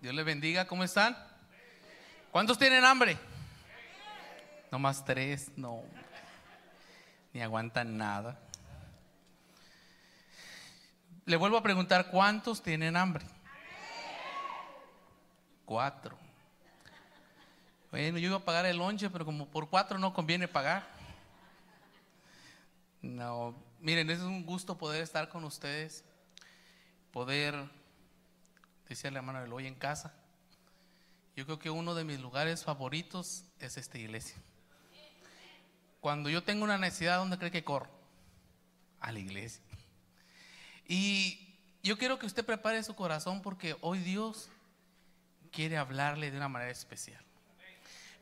Dios les bendiga. ¿Cómo están? ¿Cuántos tienen hambre? No más tres, no. Ni aguantan nada. Le vuelvo a preguntar, ¿cuántos tienen hambre? Cuatro. Bueno, yo iba a pagar el lonche, pero como por cuatro no conviene pagar. No, miren, es un gusto poder estar con ustedes, poder, decía la hermana hoy en casa. Yo creo que uno de mis lugares favoritos es esta iglesia. Cuando yo tengo una necesidad, ¿dónde cree que corro? A la iglesia. Y yo quiero que usted prepare su corazón porque hoy Dios quiere hablarle de una manera especial.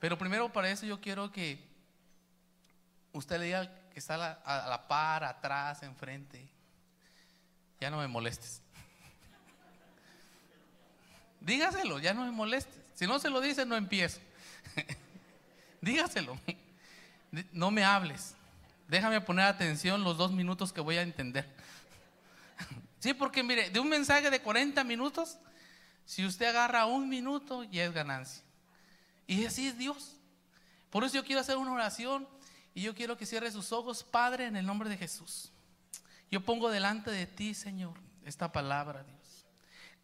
Pero primero para eso yo quiero que usted le diga que está a la, par, atrás, enfrente. Ya no me molestes. Dígaselo, ya no me molestes. Si no se lo dice, no empiezo. Dígaselo. No me hables. Déjame poner atención los dos minutos que voy a entender. Sí, porque mire, de un mensaje de 40 minutos, si usted agarra un minuto, ya es ganancia. Y así es Dios. Por eso yo quiero hacer una oración y yo quiero que cierre sus ojos, Padre, en el nombre de Jesús. Yo pongo delante de ti, Señor, esta palabra, Dios.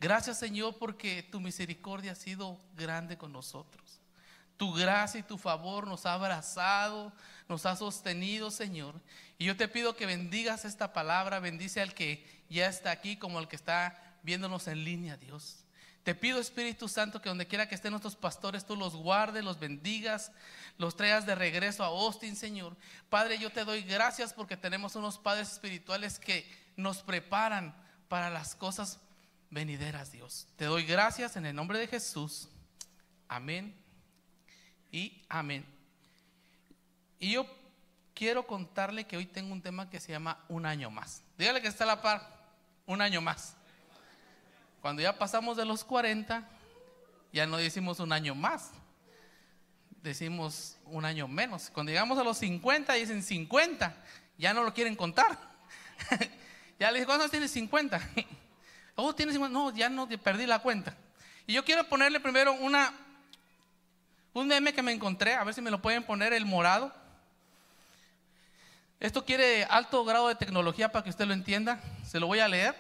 Gracias, Señor, porque tu misericordia ha sido grande con nosotros. Tu gracia y tu favor nos ha abrazado, nos ha sostenido, Señor. Y yo te pido que bendigas esta palabra, bendice al que ya está aquí como al que está viéndonos en línea, Dios. Te pido, Espíritu Santo, que donde quiera que estén nuestros pastores, tú los guardes, los bendigas, los traigas de regreso a Austin, Señor. Padre, yo te doy gracias porque tenemos unos padres espirituales que nos preparan para las cosas venideras, Dios. Te doy gracias en el nombre de Jesús. Amén y amén. Y yo quiero contarle que hoy tengo un tema que se llama un año más. Dígale que está a la par, un año más. Cuando ya pasamos de los 40, ya no decimos un año más, decimos un año menos. Cuando llegamos a los 50, dicen 50, ya no lo quieren contar. ya le dije, ¿cuántos tienes 50? oh, tienes 50. No, ya no perdí la cuenta. Y yo quiero ponerle primero una, un meme que me encontré, a ver si me lo pueden poner, el morado. Esto quiere alto grado de tecnología para que usted lo entienda. Se lo voy a leer.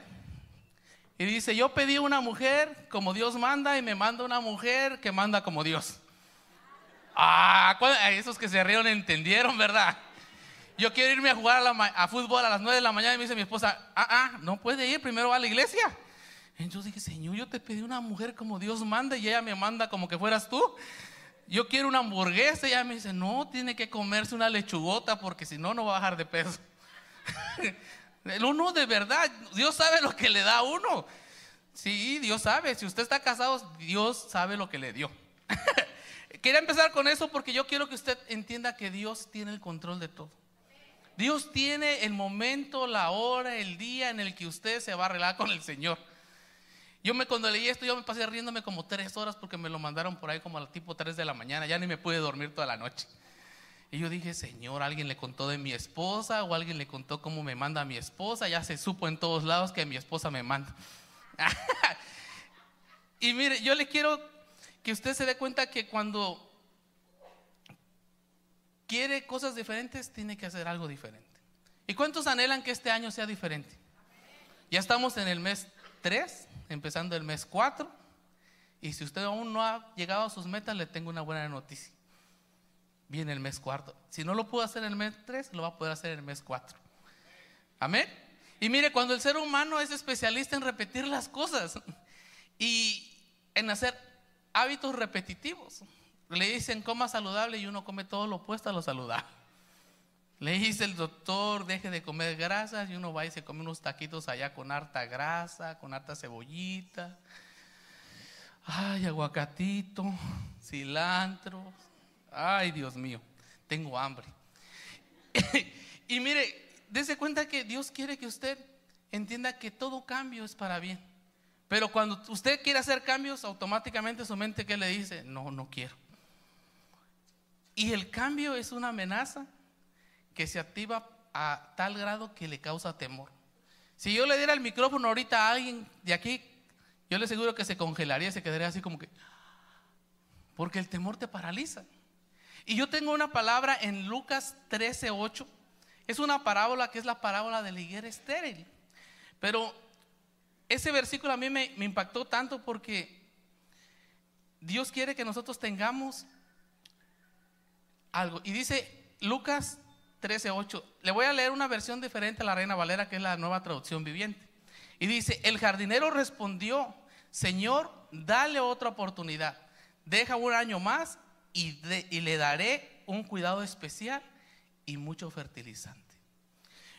Y dice, yo pedí una mujer como Dios manda y me manda una mujer que manda como Dios. Ah, esos que se rieron entendieron, ¿verdad? Yo quiero irme a jugar a, fútbol a las 9 de la mañana y me dice mi esposa, ah, ah, no puede ir, primero va a la iglesia. Entonces dije, Señor, yo te pedí una mujer como Dios manda y ella me manda como que fueras tú. Yo quiero una hamburguesa y ella me dice, no, tiene que comerse una lechugota porque si no, no va a bajar de peso. Uno de verdad, Dios sabe lo que le da a uno. Sí, Dios sabe. Si usted está casado, Dios sabe lo que le dio. Quería empezar con eso porque yo quiero que usted entienda que Dios tiene el control de todo. Dios tiene el momento, la hora, el día en el que usted se va a arreglar con el Señor. Yo me cuando leí esto, yo me pasé riéndome como tres horas porque me lo mandaron por ahí como a tipo tres de la mañana. Ya ni me pude dormir toda la noche. Y yo dije, Señor, alguien le contó de mi esposa o alguien le contó cómo me manda mi esposa. Ya se supo en todos lados que mi esposa me manda. y mire, yo le quiero que usted se dé cuenta que cuando quiere cosas diferentes, tiene que hacer algo diferente. ¿Y cuántos anhelan que este año sea diferente? Ya estamos en el mes 3, empezando el mes 4. Y si usted aún no ha llegado a sus metas, le tengo una buena noticia viene el mes cuarto. Si no lo pudo hacer el mes 3, lo va a poder hacer el mes 4. Amén. Y mire, cuando el ser humano es especialista en repetir las cosas y en hacer hábitos repetitivos, le dicen coma saludable y uno come todo lo opuesto a lo saludable. Le dice el doctor, deje de comer grasas y uno va y se come unos taquitos allá con harta grasa, con harta cebollita. Ay, aguacatito, cilantro, Ay, Dios mío, tengo hambre. y mire, dése cuenta que Dios quiere que usted entienda que todo cambio es para bien. Pero cuando usted quiere hacer cambios, automáticamente su mente que le dice, no, no quiero. Y el cambio es una amenaza que se activa a tal grado que le causa temor. Si yo le diera el micrófono ahorita a alguien de aquí yo le aseguro que se congelaría, se quedaría así como que, porque el temor te paraliza. Y yo tengo una palabra en Lucas 13, 8. Es una parábola que es la parábola de la higuera estéril. Pero ese versículo a mí me, me impactó tanto porque Dios quiere que nosotros tengamos algo. Y dice Lucas 13:8. Le voy a leer una versión diferente a la Reina Valera, que es la nueva traducción viviente. Y dice, el jardinero respondió, Señor, dale otra oportunidad. Deja un año más y, y le daré un cuidado especial y mucho fertilizante.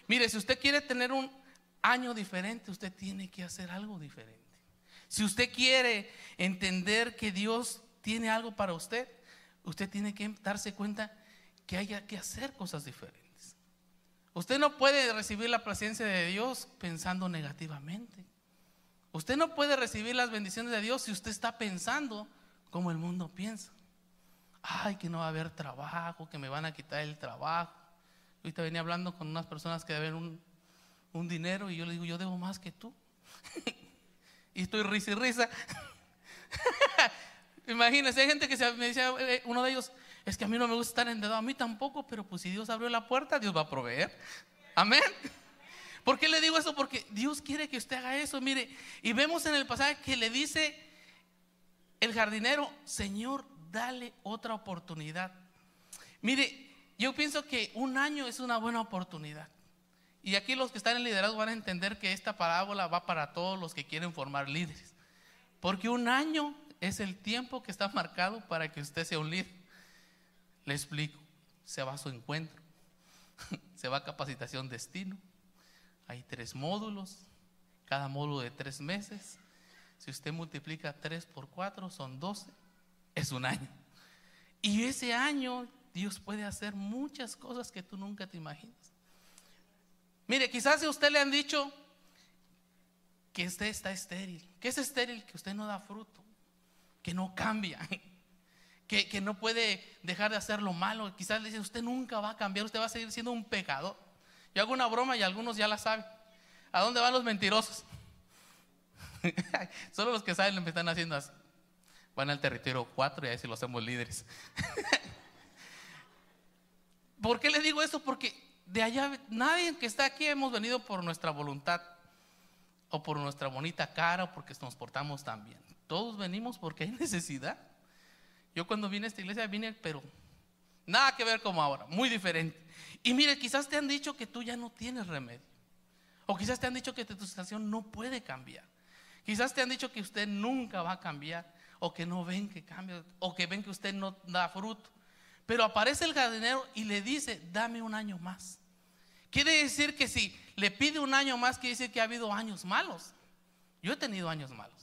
Mire, si usted quiere tener un año diferente, usted tiene que hacer algo diferente. Si usted quiere entender que Dios tiene algo para usted, usted tiene que darse cuenta que haya que hacer cosas diferentes. Usted no puede recibir la presencia de Dios pensando negativamente. Usted no puede recibir las bendiciones de Dios si usted está pensando como el mundo piensa. Ay, que no va a haber trabajo, que me van a quitar el trabajo. Ahorita venía hablando con unas personas que deben un, dinero y yo le digo, yo debo más que tú. y estoy risa y risa. Imagínense, hay gente que se, me decía, eh, uno de ellos, es que a mí no me gusta estar endeudado, a mí tampoco, pero pues si Dios abrió la puerta, Dios va a proveer. Amén. ¿Por qué le digo eso? Porque Dios quiere que usted haga eso. Mire, y vemos en el pasaje que le dice el jardinero, Señor, dale otra oportunidad. Mire, yo pienso que un año es una buena oportunidad. Y aquí los que están en liderazgo van a entender que esta parábola va para todos los que quieren formar líderes. Porque un año es el tiempo que está marcado para que usted sea un líder. Le explico, se va a su encuentro, se va a capacitación destino, hay tres módulos, cada módulo de tres meses. Si usted multiplica tres por cuatro, son doce, es un año. Y ese año Dios puede hacer muchas cosas que tú nunca te imaginas. Mire, quizás si usted le han dicho que usted está estéril, que es estéril, que usted no da fruto que no cambia, que, no puede dejar de hacer lo malo. Quizás le dicen, usted nunca va a cambiar, usted va a seguir siendo un pecador. Yo hago una broma y algunos ya la saben. ¿A dónde van los mentirosos? Solo los que saben lo que están haciendo Van al territorio 4 y ahí sí los hacemos líderes. ¿Por qué le digo eso? Porque de allá nadie que está aquí hemos venido por nuestra voluntad o por nuestra bonita cara o porque nos portamos tan bien. Todos venimos porque hay necesidad. Yo cuando vine a esta iglesia vine, pero nada que ver como ahora, muy diferente. Y mire, quizás te han dicho que tú ya no tienes remedio. O quizás te han dicho que tu situación no puede cambiar. Quizás te han dicho que usted nunca va a cambiar. O que no ven que cambia. O que ven que usted no da fruto. Pero aparece el jardinero y le dice, dame un año más. Quiere decir que si le pide un año más, quiere decir que ha habido años malos. Yo he tenido años malos.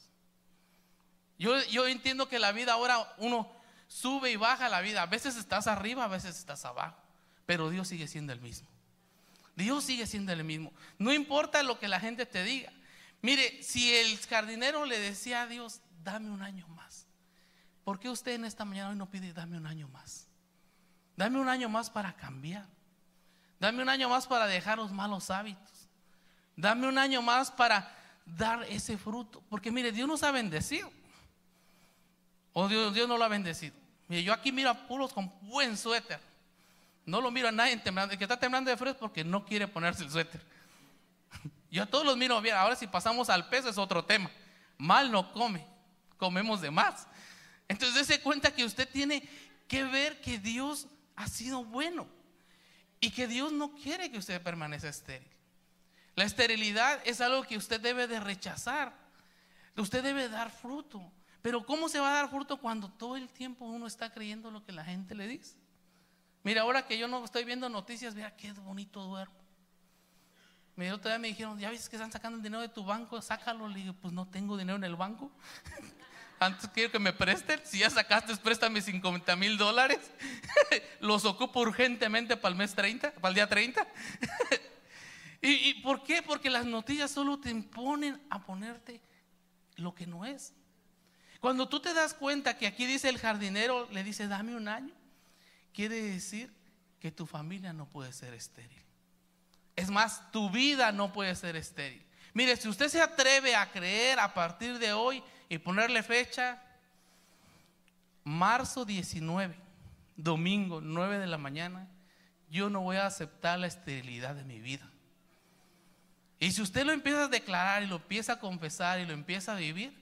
Yo, entiendo que la vida ahora uno sube y baja la vida. A veces estás arriba, a veces estás abajo. Pero Dios sigue siendo el mismo. Dios sigue siendo el mismo. No importa lo que la gente te diga. Mire, si el jardinero le decía a Dios, dame un año más. ¿Por qué usted en esta mañana hoy no pide, dame un año más? Dame un año más para cambiar. Dame un año más para dejar los malos hábitos. Dame un año más para dar ese fruto. Porque mire, Dios nos ha bendecido. O Dios, Dios no lo ha bendecido. Yo aquí miro a puros con buen suéter. No lo miro a nadie temblando. El que está temblando de frío es porque no quiere ponerse el suéter. Yo a todos los miro bien. Ahora si pasamos al peso es otro tema. Mal no come. Comemos de más. Entonces dése cuenta que usted tiene que ver que Dios ha sido bueno. Y que Dios no quiere que usted permanezca estéril. La esterilidad es algo que usted debe de rechazar. Usted debe dar fruto. Pero ¿cómo se va a dar fruto cuando todo el tiempo uno está creyendo lo que la gente le dice? Mira, ahora que yo no estoy viendo noticias, mira qué bonito duermo. Mira, vez me dijeron, ya ves que están sacando el dinero de tu banco, sácalo. Le digo, pues no tengo dinero en el banco. Antes quiero que me presten. Si ya sacaste, préstame 50 mil dólares. Los ocupo urgentemente para el mes 30, para el día 30. ¿Y, ¿Y por qué? Porque las noticias solo te imponen a ponerte lo que no es. Cuando tú te das cuenta que aquí dice el jardinero, le dice, dame un año, quiere decir que tu familia no puede ser estéril. Es más, tu vida no puede ser estéril. Mire, si usted se atreve a creer a partir de hoy y ponerle fecha, marzo 19, domingo 9 de la mañana, yo no voy a aceptar la esterilidad de mi vida. Y si usted lo empieza a declarar y lo empieza a confesar y lo empieza a vivir,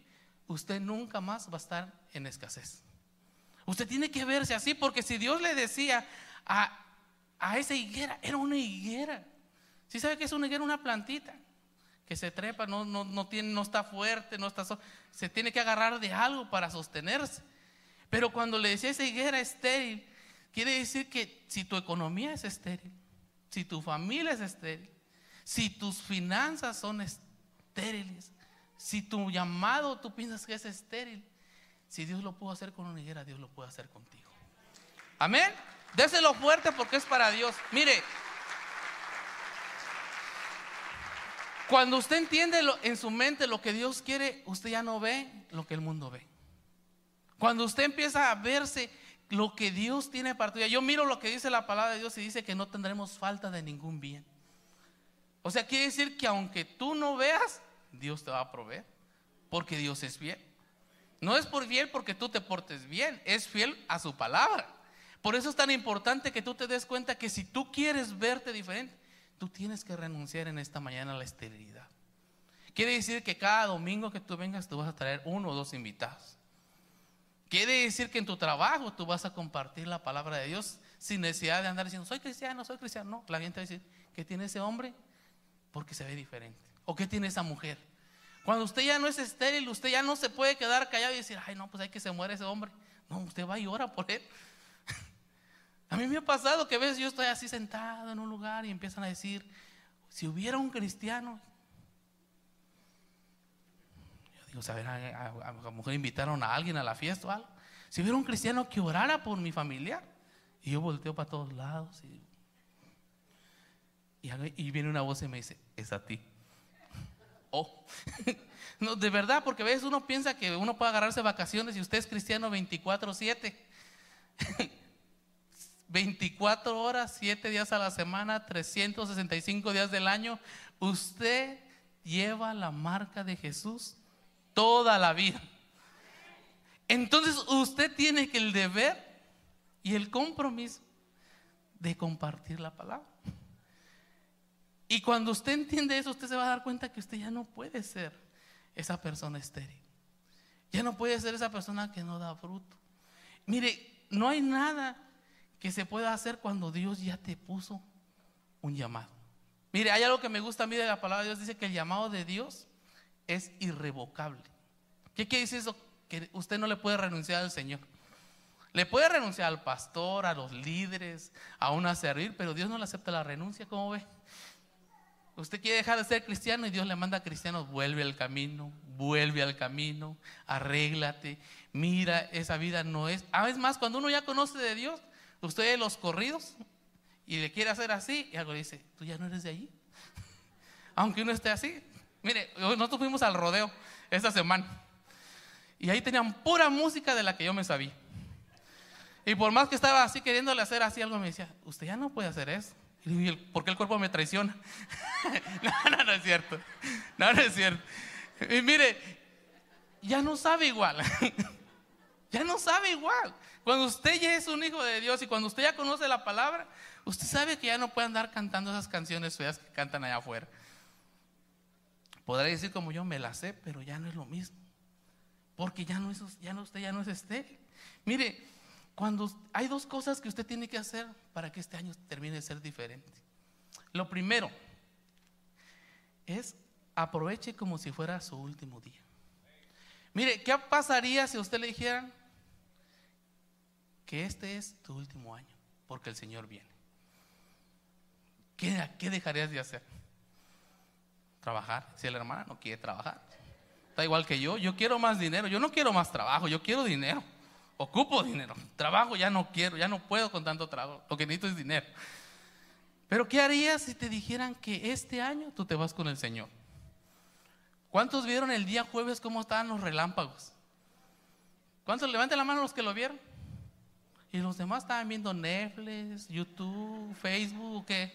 usted nunca más va a estar en escasez. Usted tiene que verse así, porque si Dios le decía a, a esa higuera, era una higuera. Si sabe que es una higuera? Una plantita que se trepa, no, no, no, tiene, no está fuerte, no está, se tiene que agarrar de algo para sostenerse. Pero cuando le decía esa higuera estéril, quiere decir que si tu economía es estéril, si tu familia es estéril, si tus finanzas son estériles, si tu llamado tú piensas que es estéril, si Dios lo pudo hacer con una higuera, Dios lo puede hacer contigo. Amén. Déselo fuerte porque es para Dios. Mire, cuando usted entiende en su mente lo que Dios quiere, usted ya no ve lo que el mundo ve. Cuando usted empieza a verse lo que Dios tiene para ti, yo miro lo que dice la palabra de Dios y dice que no tendremos falta de ningún bien. O sea, quiere decir que aunque tú no veas, Dios te va a proveer, porque Dios es fiel. No es por fiel porque tú te portes bien, es fiel a su palabra. Por eso es tan importante que tú te des cuenta que si tú quieres verte diferente, tú tienes que renunciar en esta mañana a la esterilidad. Quiere decir que cada domingo que tú vengas, tú vas a traer uno o dos invitados. Quiere decir que en tu trabajo tú vas a compartir la palabra de Dios sin necesidad de andar diciendo, soy cristiano, soy cristiano. No, la gente va a decir, ¿qué tiene ese hombre? Porque se ve diferente. ¿O qué tiene esa mujer? Cuando usted ya no es estéril, usted ya no se puede quedar callado y decir, ay, no, pues hay que se muere ese hombre. No, usted va y ora por él. a mí me ha pasado que a veces yo estoy así sentado en un lugar y empiezan a decir, si hubiera un cristiano, Digo, saber, a, a, lo mejor invitaron a alguien a la fiesta o algo. Si hubiera un cristiano que orara por mi familiar, y yo volteo para todos lados, y, viene una voz y me dice, es a ti. Oh, no, de verdad, porque a veces uno piensa que uno puede agarrarse vacaciones y usted es cristiano 24-7. 24 horas, 7 días a la semana, 365 días del año, usted lleva la marca de Jesús toda la vida. Entonces usted tiene que el deber y el compromiso de compartir la palabra. Y cuando usted entiende eso, usted se va a dar cuenta que usted ya no puede ser esa persona estéril. Ya no puede ser esa persona que no da fruto. Mire, no hay nada que se pueda hacer cuando Dios ya te puso un llamado. Mire, hay algo que me gusta a mí de la palabra de Dios. Dice que el llamado de Dios es irrevocable. ¿Qué quiere decir eso? Que usted no le puede renunciar al Señor. Le puede renunciar al pastor, a los líderes, a una servir, pero Dios no le acepta la renuncia, ¿cómo ve? Usted quiere dejar de ser cristiano y Dios le manda a cristianos, vuelve al camino, vuelve al camino, arréglate, mira, esa vida no es. A veces más, cuando uno ya conoce de Dios, usted los corridos y le quiere hacer así, y algo dice, tú ya no eres de allí. Aunque uno esté así, Mire, nosotros fuimos al rodeo esta semana. Y ahí tenían pura música de la que yo me sabía. Y por más que estaba así queriéndole hacer así algo, me decía, usted ya no puede hacer eso. ¿Por qué el cuerpo me traiciona? no, no, no es cierto. No, no es cierto. Y mire, ya no sabe igual. ya no sabe igual. Cuando usted ya es un hijo de Dios y cuando usted ya conoce la palabra, usted sabe que ya no puede andar cantando esas canciones feas que cantan allá afuera. Podrá decir como yo me la sé, pero ya no es lo mismo. Porque ya no es, ya no, usted ya no es estéril. Mire, cuando hay dos cosas que usted tiene que hacer para que este año termine de ser diferente. Lo primero es aproveche como si fuera su último día. Mire, ¿qué pasaría si usted le dijera que este es tu último año? Porque el Señor viene. ¿Qué, qué dejarías de hacer? trabajar. Si el hermano no quiere trabajar, está igual que yo. Yo quiero más dinero. Yo no quiero más trabajo, yo quiero dinero. Ocupo dinero. Trabajo ya no quiero, ya no puedo con tanto trabajo. Lo que necesito es dinero. Pero ¿qué harías si te dijeran que este año tú te vas con el Señor? ¿Cuántos vieron el día jueves cómo estaban los relámpagos? ¿Cuántos levanten la mano los que lo vieron? Y los demás estaban viendo Netflix, YouTube, Facebook, ¿qué?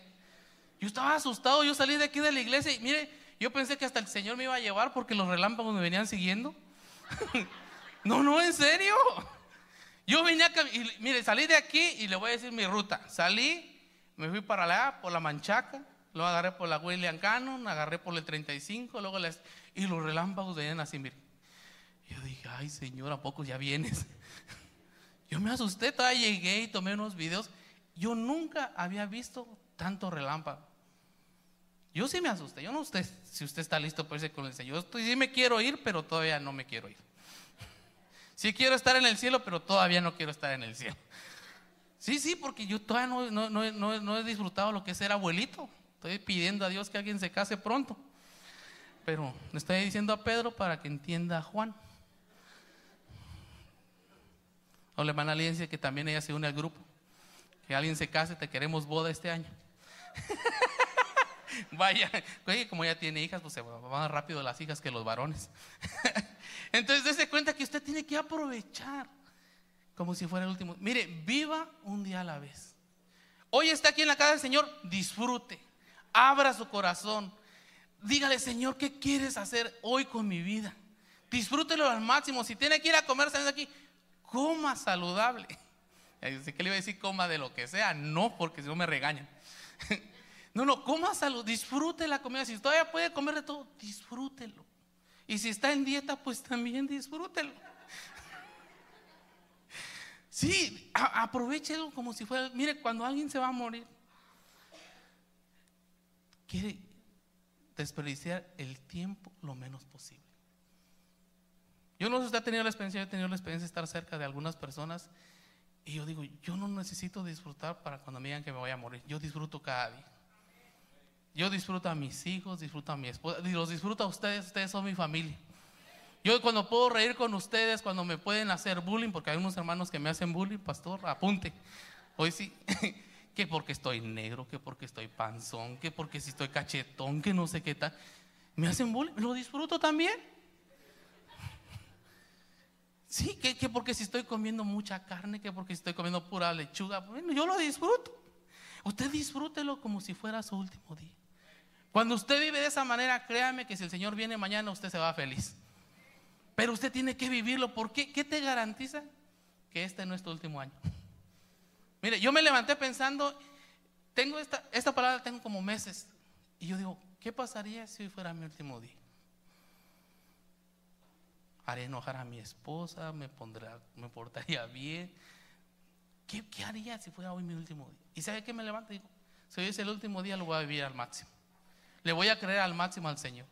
Yo estaba asustado, yo salí de aquí de la iglesia y mire, yo pensé que hasta el Señor me iba a llevar porque los relámpagos me venían siguiendo. no, no, en serio. Yo venía, y, mire, salí de aquí y le voy a decir mi ruta. Salí, me fui para allá, por la Manchaca, luego agarré por la William Cannon, agarré por el 35, luego les, y los relámpagos venían así, mire. Yo dije, ay Señor, ¿a poco ya vienes? Yo me asusté, todavía llegué y tomé unos videos. Yo nunca había visto tanto relámpago. Yo sí me asusté. Yo no sé si usted está listo para irse con el Señor. Yo estoy, sí me quiero ir, pero todavía no me quiero ir. Sí quiero estar en el cielo, pero todavía no quiero estar en el cielo. Sí, sí, porque yo todavía no, no he disfrutado lo que es ser abuelito. Estoy pidiendo a Dios que alguien se case pronto. Pero le estoy diciendo a Pedro para que entienda a Juan. O la hermana dice que también ella se une al grupo. Que alguien se case, te queremos boda este año. Vaya, oye, como ya tiene hijas, pues se van más rápido las hijas que los varones. Entonces, dése cuenta que usted tiene que aprovechar como si fuera el último. Mire, viva un día a la vez. Hoy está aquí en la casa del Señor, disfrute, abra su corazón. Dígale, Señor, ¿qué quieres hacer hoy con mi vida? Disfrútelo al máximo. Si tiene que ir a comer, de aquí, coma saludable. Que le iba a decir coma de lo que sea, no, porque si no me regañan. No, no, coma salud, disfrute la comida. Si todavía puede comer de todo, disfrútelo. Y si está en dieta, pues también disfrútelo. Sí, aprovechelo como si fuera. Mire, cuando alguien se va a morir, quiere desperdiciar el tiempo lo menos posible. Yo no sé si usted ha tenido la experiencia, yo he tenido la experiencia de estar cerca de algunas personas y yo digo, yo no necesito disfrutar para cuando me digan que me voy a morir, yo disfruto cada día. Yo disfruto a mis hijos, disfruto a mi esposa, los disfruto a ustedes, ustedes son mi familia. Yo cuando puedo reír con ustedes, cuando me pueden hacer bullying, porque hay unos hermanos que me hacen bullying, pastor, apunte. Hoy sí, que porque estoy negro, que porque estoy panzón, que porque si estoy cachetón, que no sé qué tal. Me hacen bullying, lo disfruto también. Sí, que, porque si estoy comiendo mucha carne, que porque si estoy comiendo pura lechuga, bueno, yo lo disfruto. Usted disfrútelo como si fuera su último día. Cuando usted vive de esa manera, créame que si el Señor viene mañana, usted se va feliz. Pero usted tiene que vivirlo. ¿Por qué? ¿Qué te garantiza que este no es tu último año? Mire, yo me levanté pensando, tengo esta, esta palabra, tengo como meses. Y yo digo, ¿qué pasaría si hoy fuera mi último día? haré enojar a mi esposa, me, pondrá, me portaría bien. ¿Qué, haría si fuera hoy mi último día? ¿Y sabe qué me levanto? Digo, si hoy es el último día, lo voy a vivir al máximo. Le voy a creer al máximo al Señor.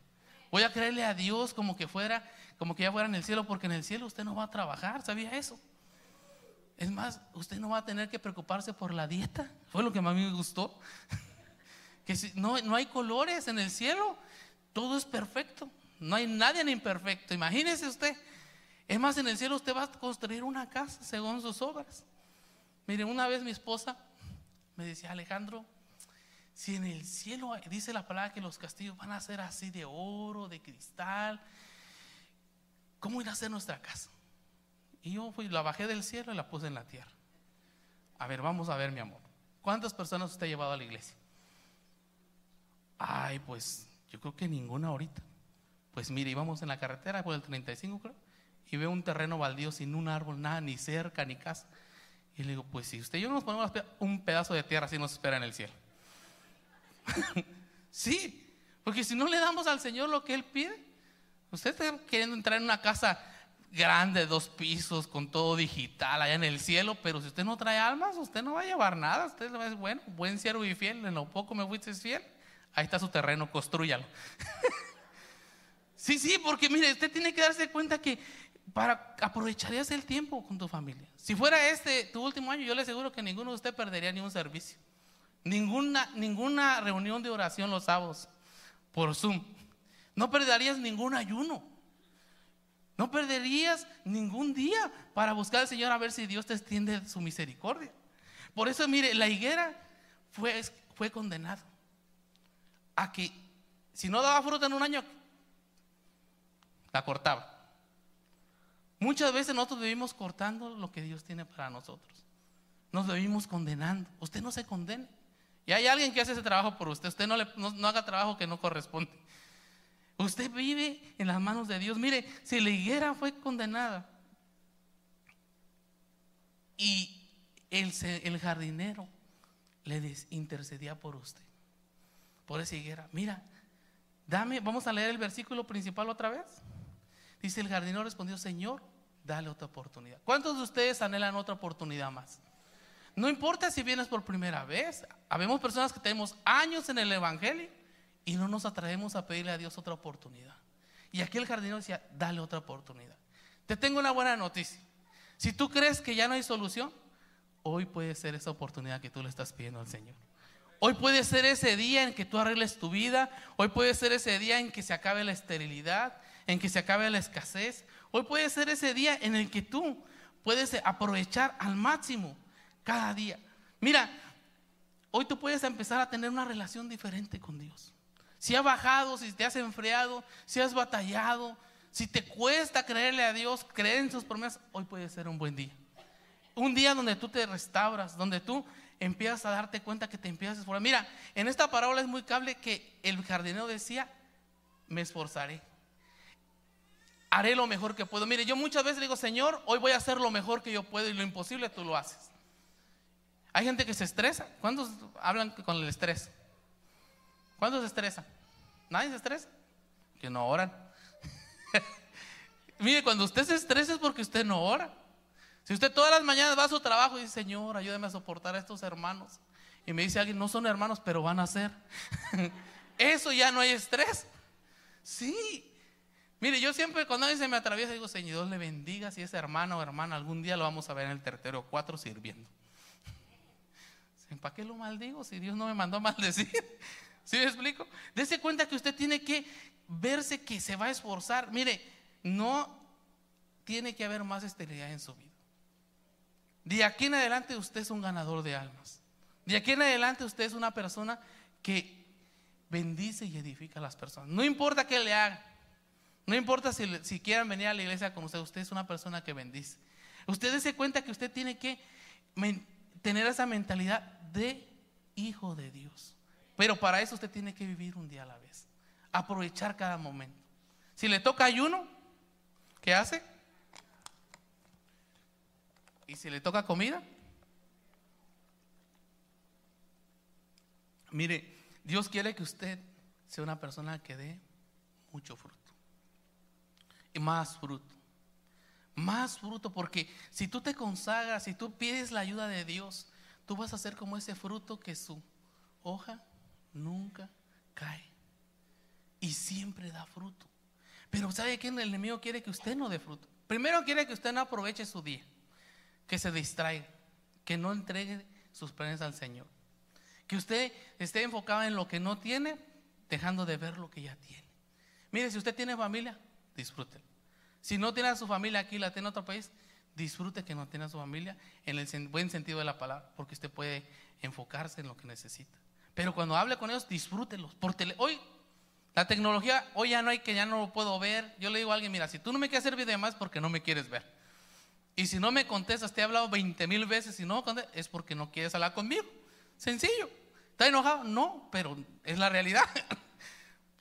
Voy a creerle a Dios como que fuera, como que ya fuera en el cielo, porque en el cielo usted no va a trabajar, ¿sabía eso? Es más, usted no va a tener que preocuparse por la dieta. Fue lo que más me gustó. que si, no, no hay colores en el cielo, todo es perfecto. No hay nadie imperfecto. Imagínese usted. Es más, en el cielo usted va a construir una casa según sus obras. Mire, una vez mi esposa me decía, Alejandro, si en el cielo dice la palabra que los castillos van a ser así de oro, de cristal, ¿cómo irá a ser nuestra casa? Y yo fui, la bajé del cielo y la puse en la tierra. A ver, vamos a ver, mi amor. ¿Cuántas personas usted ha llevado a la iglesia? Ay, pues yo creo que ninguna ahorita. Pues mire, íbamos en la carretera por el 35, creo, y veo un terreno baldío sin un árbol, nada, ni cerca, ni casa. Y le digo, pues si usted y yo nos ponemos un pedazo de tierra, así nos espera en el cielo. Sí, porque si no le damos al Señor lo que Él pide, usted está queriendo entrar en una casa grande, dos pisos, con todo digital, allá en el cielo, pero si usted no trae almas, usted no va a llevar nada. Usted va a decir, bueno, buen siervo y fiel, en lo poco me fuiste fiel. Ahí está su terreno, construyalo. Sí, sí, porque mire, usted tiene que darse cuenta que para aprovecharías el tiempo con tu familia. Si fuera este tu último año, yo le aseguro que ninguno de ustedes perdería ni un servicio. Ninguna, ninguna reunión de oración los sábados por Zoom. No perderías ningún ayuno. No perderías ningún día para buscar al Señor a ver si Dios te extiende su misericordia. Por eso, mire, la higuera fue, fue condenado a que si no daba fruta en un año, la cortaba. Muchas veces nosotros vivimos cortando lo que Dios tiene para nosotros. Nos vivimos condenando. Usted no se condene. Y hay alguien que hace ese trabajo por usted. Usted no, le, haga trabajo que no corresponde. Usted vive en las manos de Dios. Mire, si la higuera fue condenada y el, el jardinero le intercedía por usted, por esa higuera. Mira, dame, vamos a leer el versículo principal otra vez. Dice el jardinero respondió, Señor, dale otra oportunidad. ¿Cuántos de ustedes anhelan otra oportunidad más? No importa si vienes por primera vez. Habemos personas que tenemos años en el Evangelio y no nos atrevemos a pedirle a Dios otra oportunidad. Y aquí el jardinero decía, dale otra oportunidad. Te tengo una buena noticia. Si tú crees que ya no hay solución, hoy puede ser esa oportunidad que tú le estás pidiendo al Señor. Hoy puede ser ese día en que tú arregles tu vida. Hoy puede ser ese día en que se acabe la esterilidad en que se acabe la escasez. Hoy puede ser ese día en el que tú puedes aprovechar al máximo cada día. Mira, hoy tú puedes empezar a tener una relación diferente con Dios. Si ha bajado, si te has enfriado, si has batallado, si te cuesta creerle a Dios, creer en sus promesas, hoy puede ser un buen día. Un día donde tú te restauras, donde tú empiezas a darte cuenta que te empiezas a esforzar. Mira, en esta parábola es muy cable que el jardinero decía, me esforzaré haré lo mejor que puedo. Mire, yo muchas veces digo, Señor, hoy voy a hacer lo mejor que yo puedo y lo imposible tú lo haces. Hay gente que se estresa. ¿Cuántos hablan con el estrés? ¿Cuántos se estresan? ¿Nadie se estresa? Que no oran. Mire, cuando usted se estresa es porque usted no ora. Si usted todas las mañanas va a su trabajo y dice, Señor, ayúdame a soportar a estos hermanos. Y me dice alguien, no son hermanos, pero van a ser. Eso ya no hay estrés. Sí, Mire, yo siempre cuando alguien se me atraviesa digo, Señor, Dios le bendiga si ese hermano o hermana algún día lo vamos a ver en el tercero cuatro sirviendo. ¿Para qué lo maldigo si Dios no me mandó a maldecir? ¿Sí me explico? Dese cuenta que usted tiene que verse que se va a esforzar. Mire, no tiene que haber más esterilidad en su vida. De aquí en adelante usted es un ganador de almas. De aquí en adelante usted es una persona que bendice y edifica a las personas. No importa qué le haga. No importa si, quieran venir a la iglesia con usted, usted es una persona que bendice. Usted se cuenta que usted tiene que tener esa mentalidad de hijo de Dios. Pero para eso usted tiene que vivir un día a la vez. Aprovechar cada momento. Si le toca ayuno, ¿qué hace? Y si le toca comida, mire, Dios quiere que usted sea una persona que dé mucho fruto y más fruto. Más fruto, porque si tú te consagras, si tú pides la ayuda de Dios, tú vas a ser como ese fruto que su hoja nunca cae y siempre da fruto. Pero ¿sabe qué? El enemigo quiere que usted no dé fruto. Primero quiere que usted no aproveche su día, que se distraiga, que no entregue sus planes al Señor. Que usted esté enfocado en lo que no tiene, dejando de ver lo que ya tiene. Mire, si usted tiene familia, disfrútelo. Si no tiene a su familia aquí, la tiene en otro país, disfrute que no tiene a su familia en el buen sentido de la palabra, porque usted puede enfocarse en lo que necesita. Pero cuando hable con ellos, disfrútelos. Por hoy, la tecnología, hoy ya no hay que ya no lo puedo ver. Yo le digo a alguien, mira, si tú no me quieres hacer más porque no me quieres ver. Y si no me contestas, te he hablado 20 mil veces y no es porque no quieres hablar conmigo. Sencillo. ¿Está enojado? No, pero es la realidad.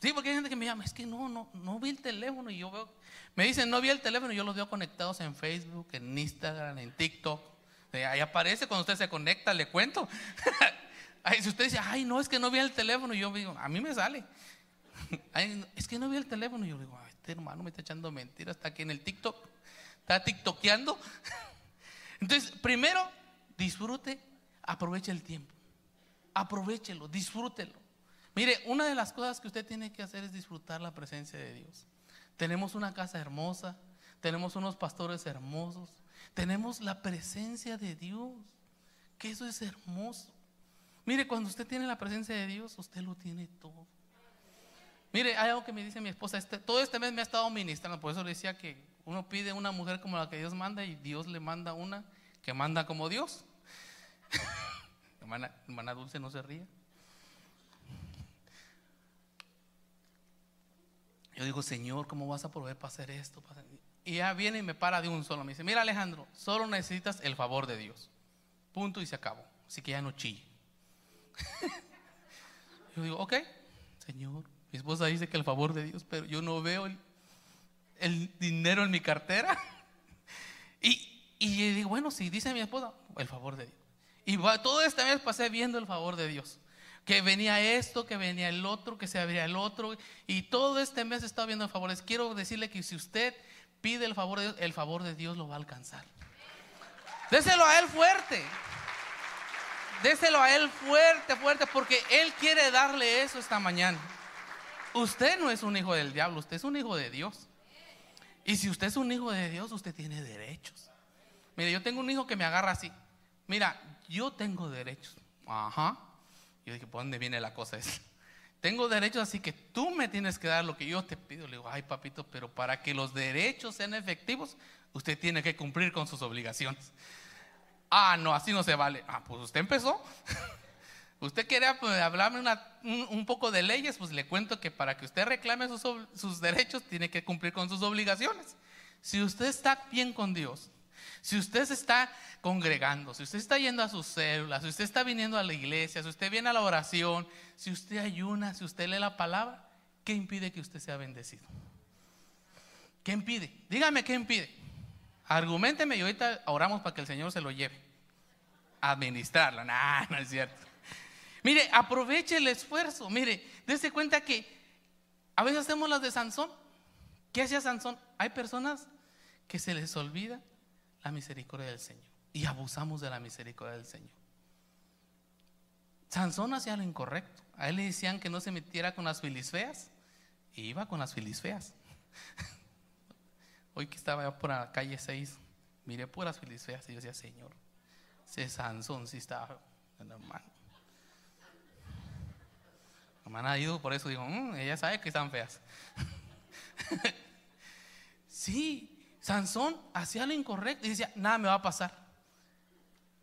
Sí, porque hay gente que me llama, es que no, no, no vi el teléfono y yo veo, me dicen, no vi el teléfono y yo los veo conectados en Facebook, en Instagram, en TikTok. Ahí aparece cuando usted se conecta, le cuento. si usted dice, ay, no, es que no vi el teléfono, y yo digo, a mí me sale. es que no vi el teléfono, y yo digo, este hermano me está echando mentiras, está aquí en el TikTok, está TikTokeando. Entonces, primero, disfrute, aproveche el tiempo, aprovechelo, disfrútelo. Mire, una de las cosas que usted tiene que hacer es disfrutar la presencia de Dios. Tenemos una casa hermosa, tenemos unos pastores hermosos, tenemos la presencia de Dios, que eso es hermoso. Mire, cuando usted tiene la presencia de Dios, usted lo tiene todo. Mire, hay algo que me dice mi esposa, este, todo este mes me ha estado ministrando, por eso le decía que uno pide una mujer como la que Dios manda y Dios le manda una que manda como Dios. hermana, hermana Dulce, no se ríe. Yo digo, Señor, ¿cómo vas a proveer para hacer esto? Y ya viene y me para de un solo. Me dice, mira Alejandro, solo necesitas el favor de Dios. Punto y se acabó. Así que ya no chille. Yo digo, ok, Señor, Mi esposa dice que el favor de Dios, pero yo no veo el, dinero en mi cartera. Y, y digo, bueno, si dice mi esposa, el favor de Dios. Y todo este mes pasé viendo el favor de Dios. Que venía esto, que venía el otro, que se abría el otro. Y todo este mes he viendo el favor. Quiero decirle que si usted pide el favor de Dios, el favor de Dios lo va a alcanzar. Déselo a Él fuerte. Déselo a Él fuerte, fuerte, porque Él quiere darle eso esta mañana. Usted no es un hijo del diablo, usted es un hijo de Dios. Y si usted es un hijo de Dios, usted tiene derechos. Mire, yo tengo un hijo que me agarra así. Mira, yo tengo derechos. Ajá. Yo dije, ¿por dónde viene la cosa esa? Tengo derechos, así que tú me tienes que dar lo que yo te pido. Le digo, ay papito, pero para que los derechos sean efectivos, usted tiene que cumplir con sus obligaciones. Ah, no, así no se vale. Ah, pues usted empezó. usted quería pues, hablarme un, poco de leyes, pues le cuento que para que usted reclame sus, sus derechos, tiene que cumplir con sus obligaciones. Si usted está bien con Dios, si usted se está congregando, si usted está yendo a sus células, si usted está viniendo a la iglesia, si usted viene a la oración, si usted ayuna, si usted lee la palabra, ¿qué impide que usted sea bendecido? ¿Qué impide? Dígame qué impide. Argumenteme y ahorita oramos para que el Señor se lo lleve. Administrarlo. No, no es cierto. Mire, aproveche el esfuerzo. Mire, dése cuenta que a veces hacemos las de Sansón. ¿Qué hacía Sansón? Hay personas que se les olvida la misericordia del Señor y abusamos de la misericordia del Señor. Sansón hacía lo incorrecto. A él le decían que no se metiera con las filisfeas y iba con las filisfeas. Hoy que estaba por la calle 6, miré puras feas y yo decía, Señor, ese Sansón sí estaba, hermano. Hermana ido, por eso digo, mm, ella sabe que están feas. sí, Sansón hacía lo incorrecto y decía, nada me va a pasar.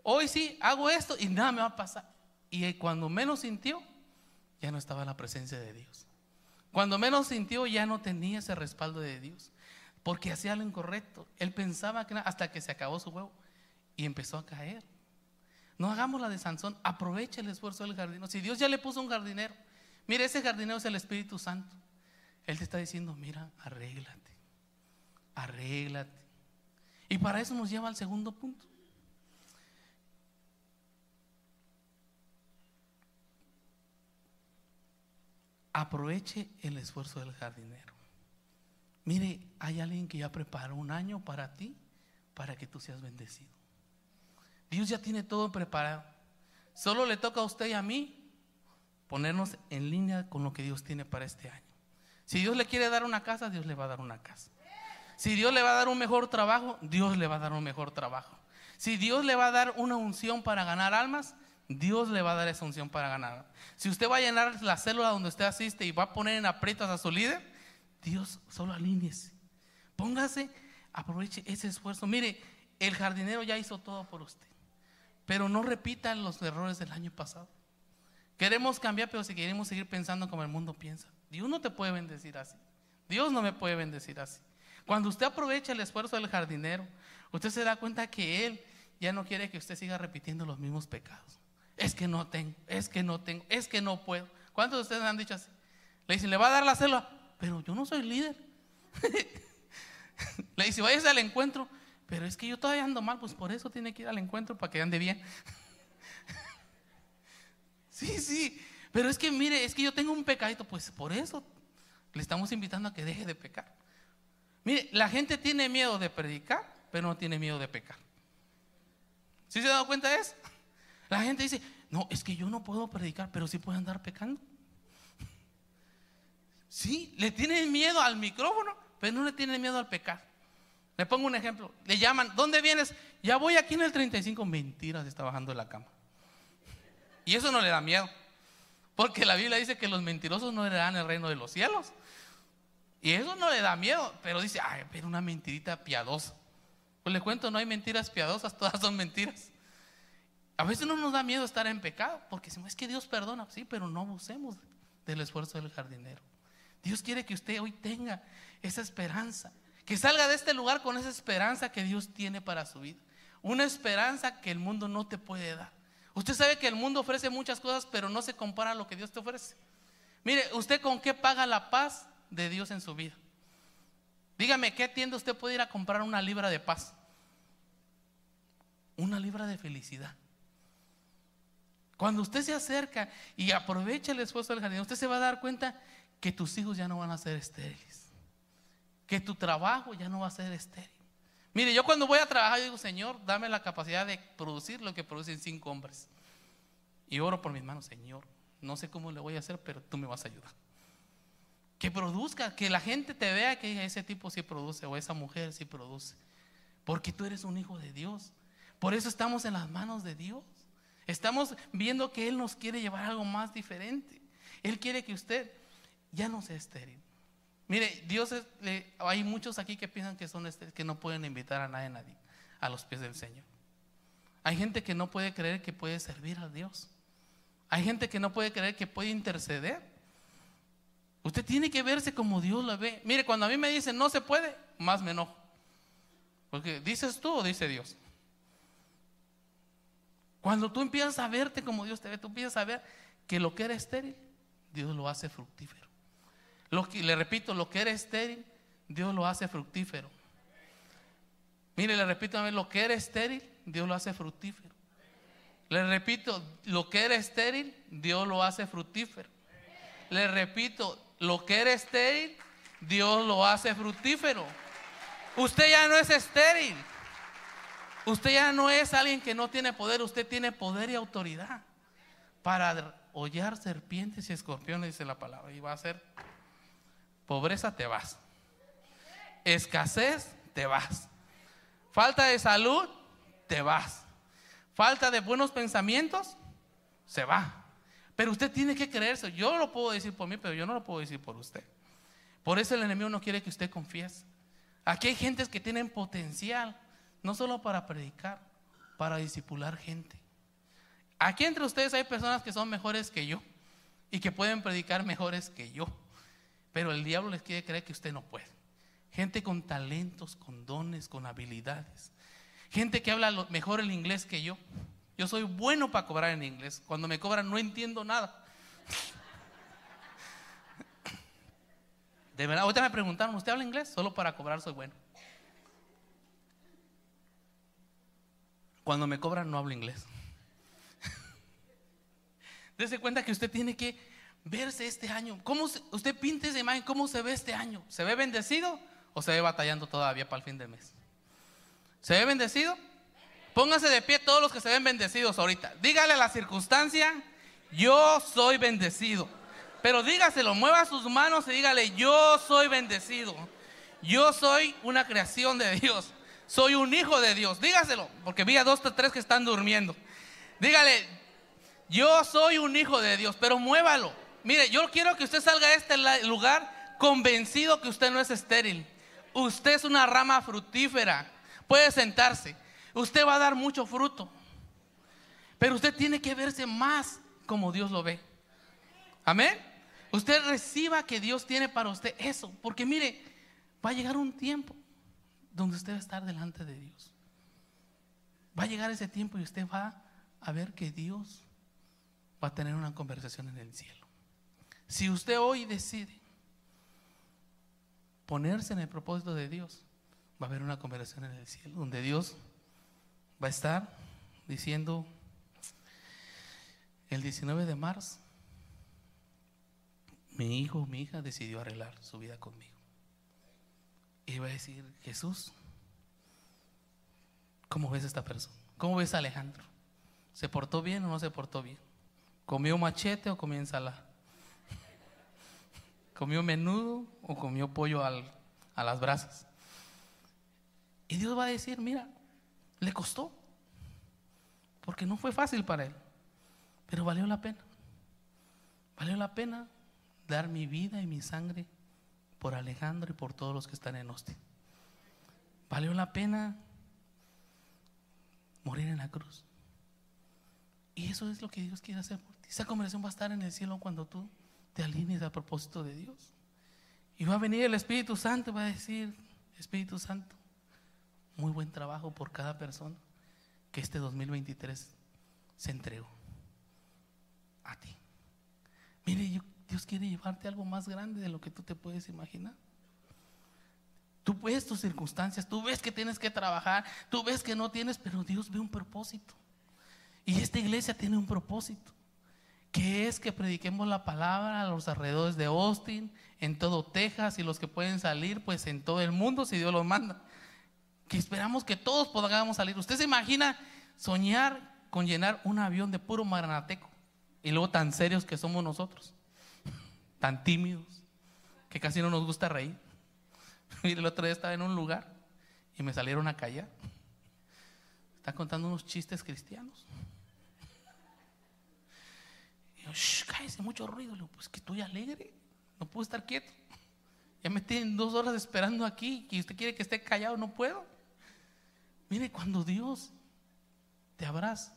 Hoy sí, hago esto y nada me va a pasar. Y cuando menos sintió, ya no estaba en la presencia de Dios. Cuando menos sintió, ya no tenía ese respaldo de Dios porque hacía lo incorrecto. Él pensaba que hasta que se acabó su huevo y empezó a caer. No hagamos la de Sansón, aprovecha el esfuerzo del jardinero. Si Dios ya le puso un jardinero, mira, ese jardinero es el Espíritu Santo. Él te está diciendo, mira, arréglate, arréglate. Y para eso nos lleva al segundo punto. Aproveche el esfuerzo del jardinero. Mire, hay alguien que ya preparó un año para ti, para que tú seas bendecido. Dios ya tiene todo preparado. Solo le toca a usted y a mí ponernos en línea con lo que Dios tiene para este año. Si Dios le quiere dar una casa, Dios le va a dar una casa. Si Dios le va a dar un mejor trabajo, Dios le va a dar un mejor trabajo. Si Dios le va a dar una unción para ganar almas, Dios le va a dar esa unción para ganar. Si usted va a llenar la célula donde usted asiste y va a poner en aprietos a su líder, Dios, solo alíñese. Póngase, aproveche ese esfuerzo. Mire, el jardinero ya hizo todo por usted. Pero no repitan los errores del año pasado. Queremos cambiar, pero si queremos seguir pensando como el mundo piensa. Dios no te puede bendecir así. Dios no me puede bendecir así. Cuando usted aprovecha el esfuerzo del jardinero, usted se da cuenta que Él ya no quiere que usted siga repitiendo los mismos pecados. Es que no tengo, es que no tengo, es que no puedo. ¿Cuántos de ustedes han dicho así? Le dicen, ¿le va a dar la célula? pero yo no soy líder. Le dice, váyase al encuentro, pero es que yo todavía ando mal, pues por eso tiene que ir al encuentro para que ande bien. sí, sí, pero es que mire, es que yo tengo un pecadito, pues por eso le estamos invitando a que deje de pecar. Mire, la gente tiene miedo de predicar, pero no tiene miedo de pecar. ¿Sí se ha dado cuenta de eso? La gente dice, no, es que yo no puedo predicar, pero sí puedo andar pecando. Sí, le tienen miedo al micrófono, pero no le tienen miedo al pecado. Le pongo un ejemplo. Le llaman, ¿dónde vienes? Ya voy aquí en el 35. Mentiras, está bajando de la cama. Y eso no le da miedo. Porque la Biblia dice que los mentirosos no heredarán el reino de los cielos. Y eso no le da miedo. Pero dice, ay, pero una mentirita piadosa. Pues le cuento, no hay mentiras piadosas, todas son mentiras. A veces no nos da miedo estar en pecado. Porque es que Dios perdona. Sí, pero no abusemos del esfuerzo del jardinero. Dios quiere que usted hoy tenga esa esperanza, que salga de este lugar con esa esperanza que Dios tiene para su vida. Una esperanza que el mundo no te puede dar. Usted sabe que el mundo ofrece muchas cosas, pero no se compara a lo que Dios te ofrece. Mire, ¿usted con qué paga la paz de Dios en su vida? Dígame, ¿qué tienda usted puede ir a comprar una libra de paz? Una libra de felicidad. Cuando usted se acerca y aprovecha el esfuerzo del jardín, usted se va a dar cuenta que tus hijos ya no van a ser estériles, que tu trabajo ya no va a ser estéril. Mire, yo cuando voy a trabajar, digo, Señor, dame la capacidad de producir lo que producen cinco hombres. Y oro por mis manos, Señor, no sé cómo le voy a hacer, pero tú me vas a ayudar. Que produzca, que la gente te vea que ese tipo sí produce o esa mujer sí produce. Porque tú eres un hijo de Dios. Por eso estamos en las manos de Dios. Estamos viendo que Él nos quiere llevar algo más diferente. Él quiere que usted ya no sea estéril. Mire, Dios hay muchos aquí que piensan que son estériles, que no pueden invitar a nadie, nadie a los pies del Señor. Hay gente que no puede creer que puede servir a Dios. Hay gente que no puede creer que puede interceder. Usted tiene que verse como Dios la ve. Mire, cuando a mí me dicen no se puede, más me enojo. Porque dices tú o dice Dios. Cuando tú empiezas a verte como Dios te ve, tú empiezas a ver que lo que era estéril, Dios lo hace fructífero. Lo que, le repito, lo que era estéril, Dios lo hace fructífero. Mire, le repito a ver, lo que era estéril, Dios lo hace fructífero. Le repito, lo que era estéril, Dios lo hace fructífero. Le repito, lo que era estéril, Dios lo hace fructífero. Usted ya no es estéril. Usted ya no es alguien que no tiene poder, usted tiene poder y autoridad para hollar serpientes y escorpiones, dice la palabra. Y va a ser pobreza, te vas. Escasez, te vas. Falta de salud, te vas. Falta de buenos pensamientos, se va. Pero usted tiene que creerse. Yo lo puedo decir por mí, pero yo no lo puedo decir por usted. Por eso el enemigo no quiere que usted confiese. Aquí hay gentes que tienen potencial, no solo para predicar, para disipular gente. Aquí entre ustedes hay personas que son mejores que yo y que pueden predicar mejores que yo. Pero el diablo les quiere creer que usted no puede. Gente con talentos, con dones, con habilidades. Gente que habla mejor el inglés que yo. Yo soy bueno para cobrar en inglés. Cuando me cobran no entiendo nada. De verdad, ahorita me preguntaron, ¿usted habla inglés? Solo para cobrar soy bueno. Cuando me cobran no hablo inglés. Dese cuenta que usted tiene que verse este año. ¿Cómo usted pinte esa imagen? ¿Cómo se ve este año? ¿Se ve bendecido o se ve batallando todavía para el fin del mes? ¿Se ve bendecido? Pónganse de pie todos los que se ven bendecidos ahorita. Dígale a la circunstancia, yo soy bendecido. Pero dígaselo, mueva sus manos y dígale, yo soy bendecido. Yo soy una creación de Dios. Soy un hijo de Dios. Dígaselo, porque vi a dos o tres que están durmiendo. Dígale, yo soy un hijo de Dios, pero muévalo. Mire, yo quiero que usted salga a este lugar convencido que usted no es estéril. Usted es una rama fructífera. Puede sentarse usted va a dar mucho fruto. Pero usted tiene que verse más como Dios lo ve. Amén. Usted reciba que Dios tiene para usted eso. Porque mire, va a llegar un tiempo donde usted va a estar delante de Dios. Va a llegar ese tiempo y usted va a ver que Dios va a tener una conversación en el cielo. Si usted hoy decide ponerse en el propósito de Dios, va a haber una conversación en el cielo donde Dios va a estar diciendo el 19 de marzo, mi hijo mi hija decidió arreglar su vida conmigo. Y va a decir, Jesús, ¿cómo ves a esta persona? ¿Cómo ves a Alejandro? ¿Se portó bien o no se portó bien? ¿Comió machete o comió ensalada? ¿Comió menudo o comió pollo a las brasas? Y Dios va a decir, mira, le costó. Porque no fue fácil para él. Pero valió la pena. Valió la pena dar mi vida y mi sangre por Alejandro y por todos los que están en Austin. Valió la pena morir en la cruz. Y eso es lo que Dios quiere hacer por ti. Esa conversación va a estar en el cielo cuando tú te alinees a propósito de Dios. Y va a venir el Espíritu Santo y va a decir, Espíritu Santo, muy buen trabajo por cada persona que este 2023 se entregó a ti. Mire, Dios quiere llevarte algo más grande de lo que tú te puedes imaginar. Tú ves tus circunstancias, tú ves que tienes que trabajar, tú ves que no tienes, pero Dios ve un propósito. Y esta iglesia tiene un propósito, que es que prediquemos la palabra a los alrededores de Austin, en todo Texas y los que pueden salir, pues en todo el mundo, si Dios los manda. Que esperamos que todos podamos salir. ¿Usted se imagina soñar con llenar un avión de puro maranateco y luego tan serios que somos nosotros? tan tímidos, que casi no nos gusta reír. Y el otro día estaba en un lugar y me salieron a callar. Está contando unos chistes cristianos. Y yo, Shh, cállese, mucho ruido. Le pues que estoy alegre, no puedo estar quieto. Ya me tienen dos horas esperando aquí y usted quiere que esté callado, no puedo. Mire, cuando Dios te abraza,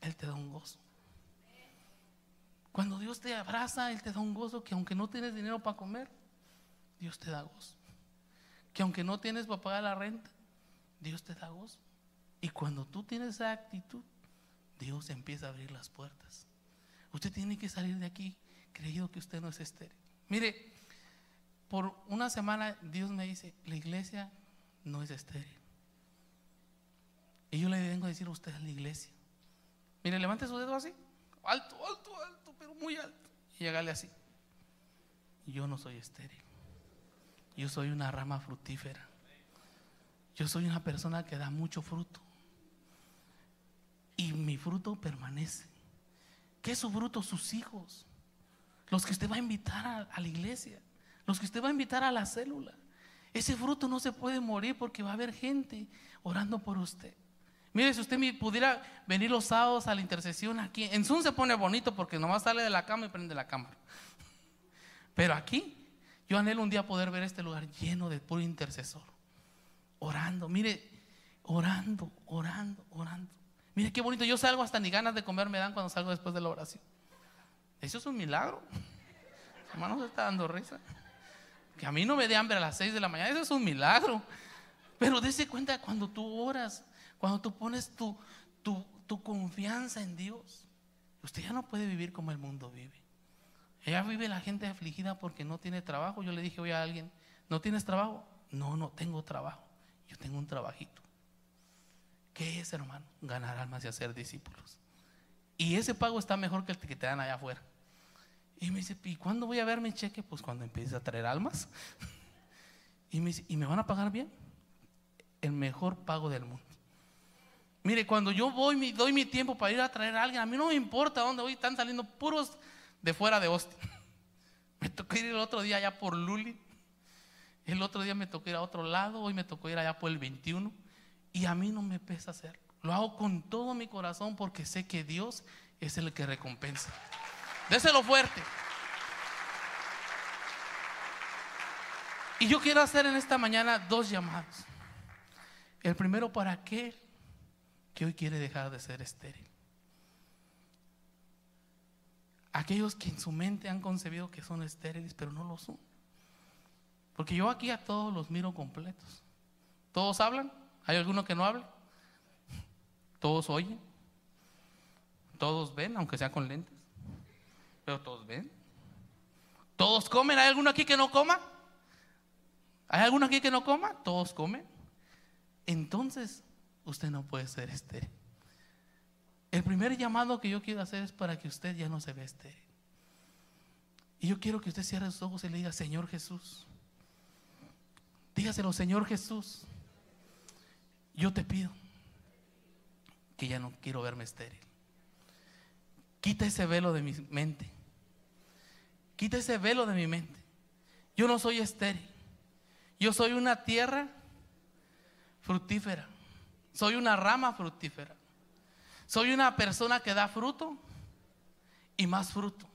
Él te da un gozo. Cuando Dios te abraza, Él te da un gozo que aunque no tienes dinero para comer, Dios te da gozo. Que aunque no tienes para pagar la renta, Dios te da gozo. Y cuando tú tienes esa actitud, Dios empieza a abrir las puertas. Usted tiene que salir de aquí creyendo que usted no es estéril. Mire, por una semana Dios me dice, la iglesia no es estéril. Y yo le vengo a decir a usted es la iglesia. Mire, levante su dedo así, alto, alto, alto pero muy alto. Y llegarle así. Yo no soy estéril. Yo soy una rama fructífera. Yo soy una persona que da mucho fruto. Y mi fruto permanece. ¿Qué es su fruto? Sus hijos. Los que usted va a invitar a la iglesia. Los que usted va a invitar a la célula. Ese fruto no se puede morir porque va a haber gente orando por usted. Mire, si usted pudiera venir los sábados a la intercesión aquí, en Zoom se pone bonito porque nomás sale de la cama y prende la cámara. Pero aquí, yo anhelo un día poder ver este lugar lleno de puro intercesor. Orando, mire, orando, orando, orando. Mire qué bonito, yo salgo hasta ni ganas de comer me dan cuando salgo después de la oración. Eso es un milagro. Hermano, se está dando risa. Que a mí no me dé hambre a las 6 de la mañana, eso es un milagro. Pero dése cuenta cuando tú oras, cuando tú pones tu, confianza en Dios, usted ya no puede vivir como el mundo vive. Ella vive la gente afligida porque no tiene trabajo. Yo le dije hoy a alguien, ¿no tienes trabajo? No, no tengo trabajo. Yo tengo un trabajito. ¿Qué es, hermano? Ganar almas y hacer discípulos. Y ese pago está mejor que el que te dan allá afuera. Y me dice, ¿y cuándo voy a ver mi cheque? Pues cuando empieces a traer almas. y me dice, ¿y me van a pagar bien? El mejor pago del mundo. Mire, cuando yo voy, doy mi tiempo para ir a traer a alguien, a mí no me importa dónde voy, están saliendo puros de fuera de Austin. Me tocó ir el otro día allá por Luli, el otro día me tocó ir a otro lado, hoy me tocó ir allá por el 21, y a mí no me pesa hacerlo. Lo hago con todo mi corazón porque sé que Dios es el que recompensa. Déselo fuerte. Y yo quiero hacer en esta mañana dos llamados. El primero para aquel que hoy quiere dejar de ser estéril. Aquellos que en su mente han concebido que son estériles, pero no lo son. Porque yo aquí a todos los miro completos. ¿Todos hablan? ¿Hay alguno que no habla? ¿Todos oyen? ¿Todos ven, aunque sea con lentes? Pero todos ven. ¿Todos comen? ¿Hay alguno aquí que no coma? ¿Hay alguno aquí que no coma? Todos comen. Entonces, usted no puede ser estéril. El primer llamado que yo quiero hacer es para que usted ya no se ve estéril. Y yo quiero que usted cierre sus ojos y le diga, Señor Jesús, dígaselo, Señor Jesús, yo te pido que ya no quiero verme estéril. Quita ese velo de mi mente. Quita ese velo de mi mente. Yo no soy estéril. Yo soy una tierra fructífera. Soy una rama fructífera. Soy una persona que da fruto y más fruto.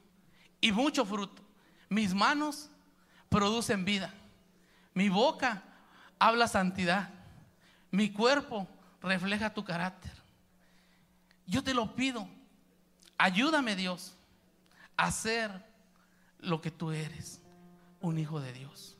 Y mucho fruto. Mis manos producen vida. Mi boca habla santidad. Mi cuerpo refleja tu carácter. Yo te lo pido. Ayúdame Dios a ser lo que tú eres. Un hijo de Dios.